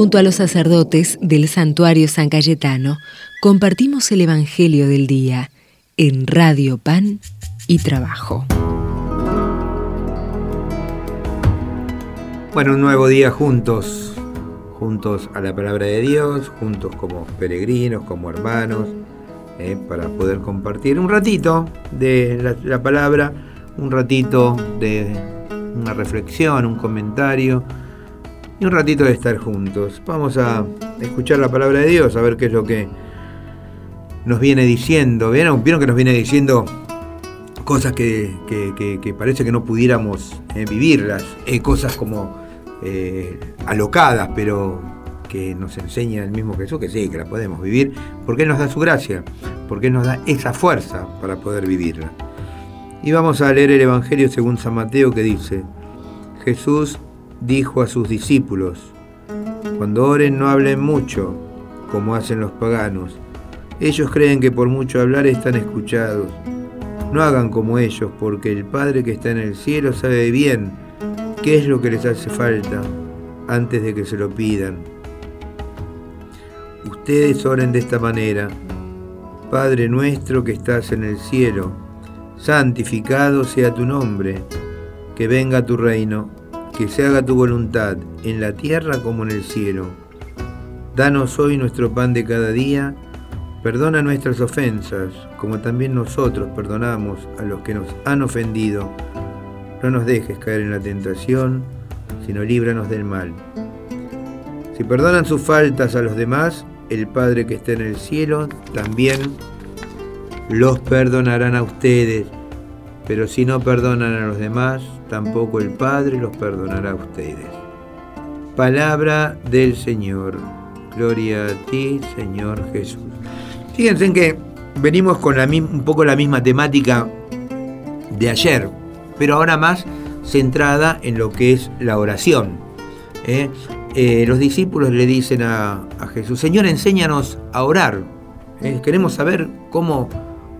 Junto a los sacerdotes del santuario San Cayetano, compartimos el Evangelio del Día en Radio Pan y Trabajo. Bueno, un nuevo día juntos, juntos a la palabra de Dios, juntos como peregrinos, como hermanos, eh, para poder compartir un ratito de la palabra, un ratito de una reflexión, un comentario y un ratito de estar juntos. Vamos a escuchar la palabra de Dios, a ver qué es lo que nos viene diciendo. ¿Vieron, que nos viene diciendo cosas que, parece que no pudiéramos eh, vivirlas? Eh, cosas como eh, alocadas, pero que nos enseña el mismo Jesús, que sí, que la podemos vivir, porque Él nos da su gracia, porque Él nos da esa fuerza para poder vivirla. Y vamos a leer el Evangelio según San Mateo que dice, Jesús dijo a sus discípulos, cuando oren no hablen mucho, como hacen los paganos. Ellos creen que por mucho hablar están escuchados. No hagan como ellos, porque el Padre que está en el cielo sabe bien qué es lo que les hace falta antes de que se lo pidan. Ustedes oren de esta manera. Padre nuestro que estás en el cielo, santificado sea tu nombre, que venga tu reino que se haga tu voluntad en la tierra como en el cielo. Danos hoy nuestro pan de cada día, perdona nuestras ofensas, como también nosotros perdonamos a los que nos han ofendido. No nos dejes caer en la tentación, sino líbranos del mal. Si perdonan sus faltas a los demás, el Padre que está en el cielo también los perdonarán a ustedes. Pero si no perdonan a los demás, tampoco el Padre los perdonará a ustedes. Palabra del Señor. Gloria a ti, Señor Jesús. Fíjense en que venimos con la, un poco la misma temática de ayer, pero ahora más centrada en lo que es la oración. ¿eh? Eh, los discípulos le dicen a, Jesús, Señor, enséñanos a orar. ¿eh? Queremos saber cómo,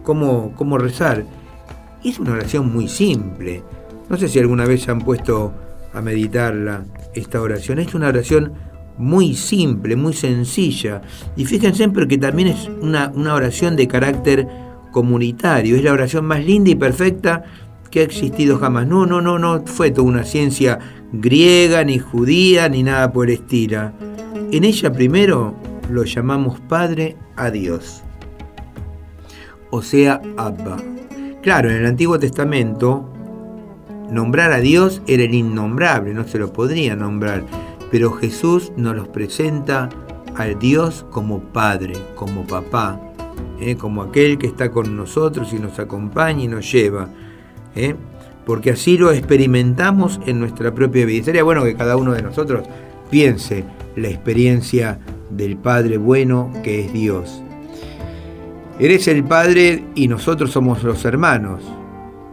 cómo, cómo rezar. Es una oración muy simple. No sé si alguna vez se han puesto a meditarla, esta oración. Es una oración muy simple, muy sencilla. Y fíjense porque también es una, una oración de carácter comunitario. Es la oración más linda y perfecta que ha existido jamás. No, no, no, no fue toda una ciencia griega, ni judía, ni nada por estilo. En ella primero lo llamamos Padre a Dios. O sea, Abba. Claro, en el Antiguo Testamento Nombrar a Dios era el innombrable, no se lo podría nombrar, pero Jesús nos los presenta al Dios como Padre, como Papá, ¿eh? como aquel que está con nosotros y nos acompaña y nos lleva. ¿eh? Porque así lo experimentamos en nuestra propia vida. sería bueno que cada uno de nosotros piense la experiencia del Padre bueno que es Dios. Eres el Padre y nosotros somos los hermanos.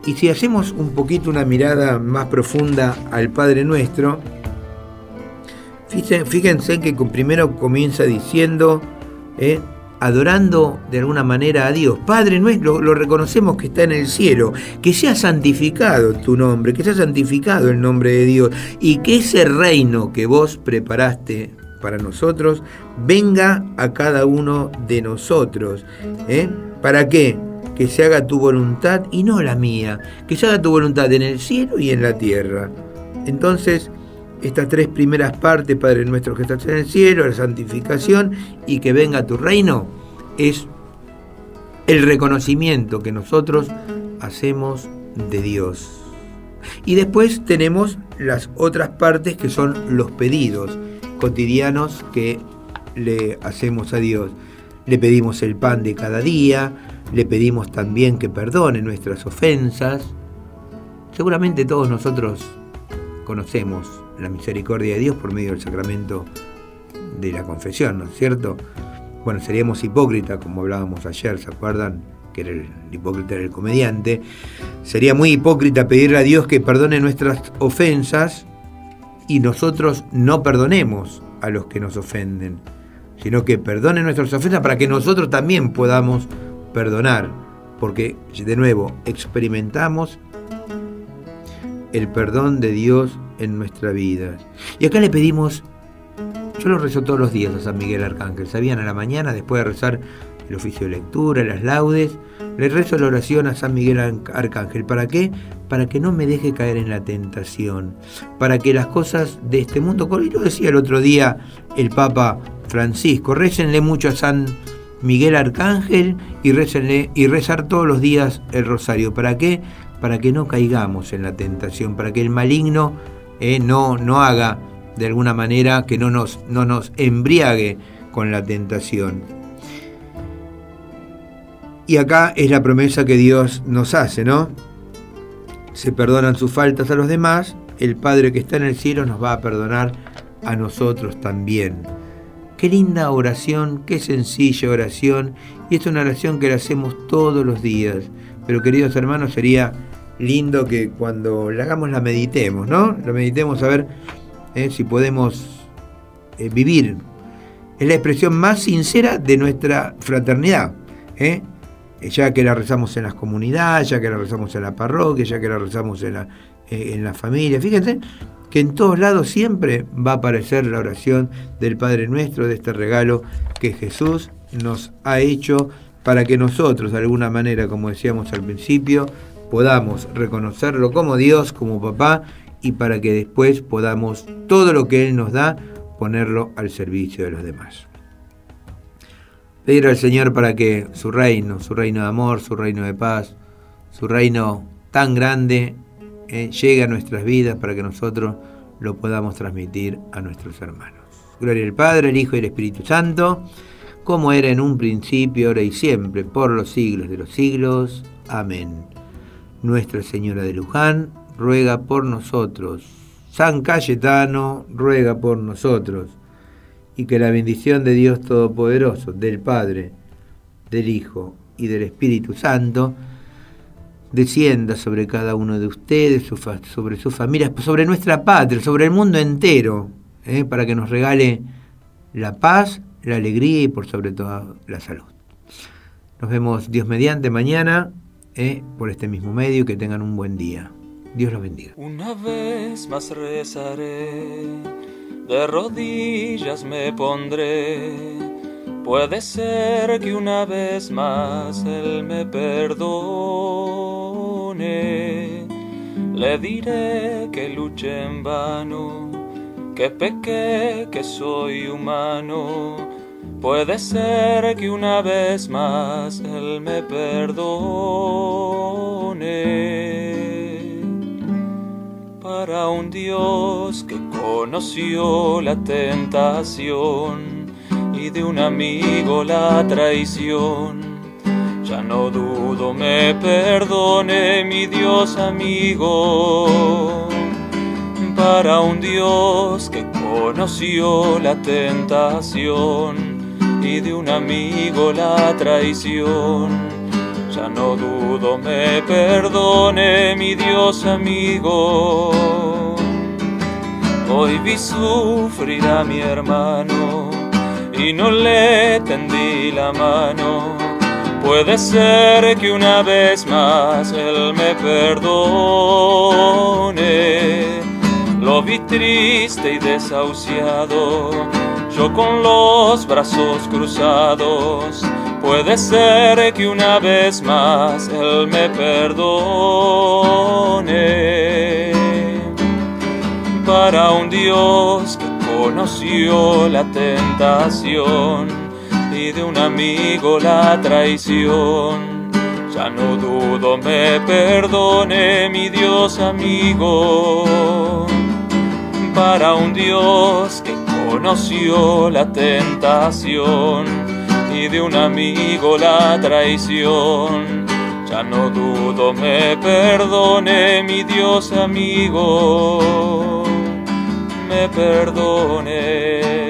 Y si hacemos un poquito una mirada más profunda al Padre Nuestro, fíjense que primero comienza diciendo, eh, adorando de alguna manera a Dios. Padre nuestro, lo, reconocemos que está en el cielo, que sea santificado tu nombre, que sea santificado el nombre de Dios y que ese reino que vos preparaste para nosotros venga a cada uno de nosotros. ¿eh? ¿Para qué? Que se haga tu voluntad y no la mía, que se haga tu voluntad en el cielo y en la tierra. Entonces, estas tres primeras partes, Padre nuestro que estás en el cielo, la santificación y que venga tu reino, es el reconocimiento que nosotros hacemos de Dios. Y después tenemos las otras partes que son los pedidos cotidianos que le hacemos a Dios. Le pedimos el pan de cada día, le pedimos también que perdone nuestras ofensas. Seguramente todos nosotros conocemos la misericordia de Dios por medio del sacramento de la confesión, ¿no es cierto? Bueno, seríamos hipócritas, como hablábamos ayer, ¿se acuerdan? Que era el, hipócrita era el comediante. Sería muy hipócrita pedirle a Dios que perdone nuestras ofensas y nosotros no perdonemos a los que nos ofenden, sino que perdone nuestras ofensas para que nosotros también podamos perdonar, porque de nuevo experimentamos el perdón de Dios en nuestra vida. Y acá le pedimos Yo lo rezo todos los días a San Miguel Arcángel. Sabían a la mañana, después de rezar el oficio de lectura, las laudes, le rezo la oración a San Miguel Arcángel. ¿Para qué? Para que no me deje caer en la tentación. Para que las cosas de este mundo, y lo decía el otro día el Papa Francisco, récenle mucho a San Miguel Arcángel y rezar todos los días el rosario. ¿Para qué? Para que no caigamos en la tentación, para que el maligno eh, no, no haga de alguna manera que no nos, no nos embriague con la tentación. Y acá es la promesa que Dios nos hace, ¿no? Se perdonan sus faltas a los demás, el Padre que está en el cielo nos va a perdonar a nosotros también. Qué linda oración, qué sencilla oración, y es una oración que la hacemos todos los días. Pero queridos hermanos, sería lindo que cuando la hagamos la meditemos, ¿no? La meditemos a ver ¿eh? si podemos eh, vivir. Es la expresión más sincera de nuestra fraternidad. ¿eh? Ya que la rezamos en las comunidades, ya que la rezamos en la parroquia, ya que la rezamos en la, en la familia. Fíjense que en todos lados siempre va a aparecer la oración del Padre Nuestro, de este regalo que Jesús nos ha hecho para que nosotros, de alguna manera, como decíamos al principio, podamos reconocerlo como Dios, como papá, y para que después podamos todo lo que Él nos da, ponerlo al servicio de los demás. Pedir al Señor para que su reino, su reino de amor, su reino de paz, su reino tan grande, eh, llegue a nuestras vidas para que nosotros lo podamos transmitir a nuestros hermanos. Gloria al Padre, el Hijo y el Espíritu Santo, como era en un principio, ahora y siempre, por los siglos de los siglos. Amén. Nuestra Señora de Luján, ruega por nosotros. San Cayetano, ruega por nosotros. Y que la bendición de Dios Todopoderoso, del Padre, del Hijo y del Espíritu Santo, descienda sobre cada uno de ustedes, sobre sus familias, sobre nuestra patria, sobre el mundo entero, ¿eh? para que nos regale la paz, la alegría y por sobre todo la salud. Nos vemos Dios mediante mañana ¿eh? por este mismo medio. Que tengan un buen día. Dios los bendiga. Una vez más rezaré, de rodillas me pondré. Puede ser que una vez más Él me perdone. Le diré que luche en vano, que pequé, que soy humano. Puede ser que una vez más Él me perdone para un Dios que conoció la tentación y de un amigo la traición. Ya no dudo, me perdone mi Dios amigo. Para un Dios que conoció la tentación y de un amigo la traición ya no dudo me perdone mi Dios amigo. Hoy vi sufrir a mi hermano y no le tendí la mano. Puede ser que una vez más él me perdone. Lo vi triste y desahuciado, yo con los brazos cruzados Puede ser que una vez más Él me perdone. Para un Dios que conoció la tentación y de un amigo la traición. Ya no dudo me perdone mi Dios amigo. Para un Dios que conoció la tentación y de un amigo la traición. Ya no dudo me perdone mi Dios amigo, me perdone.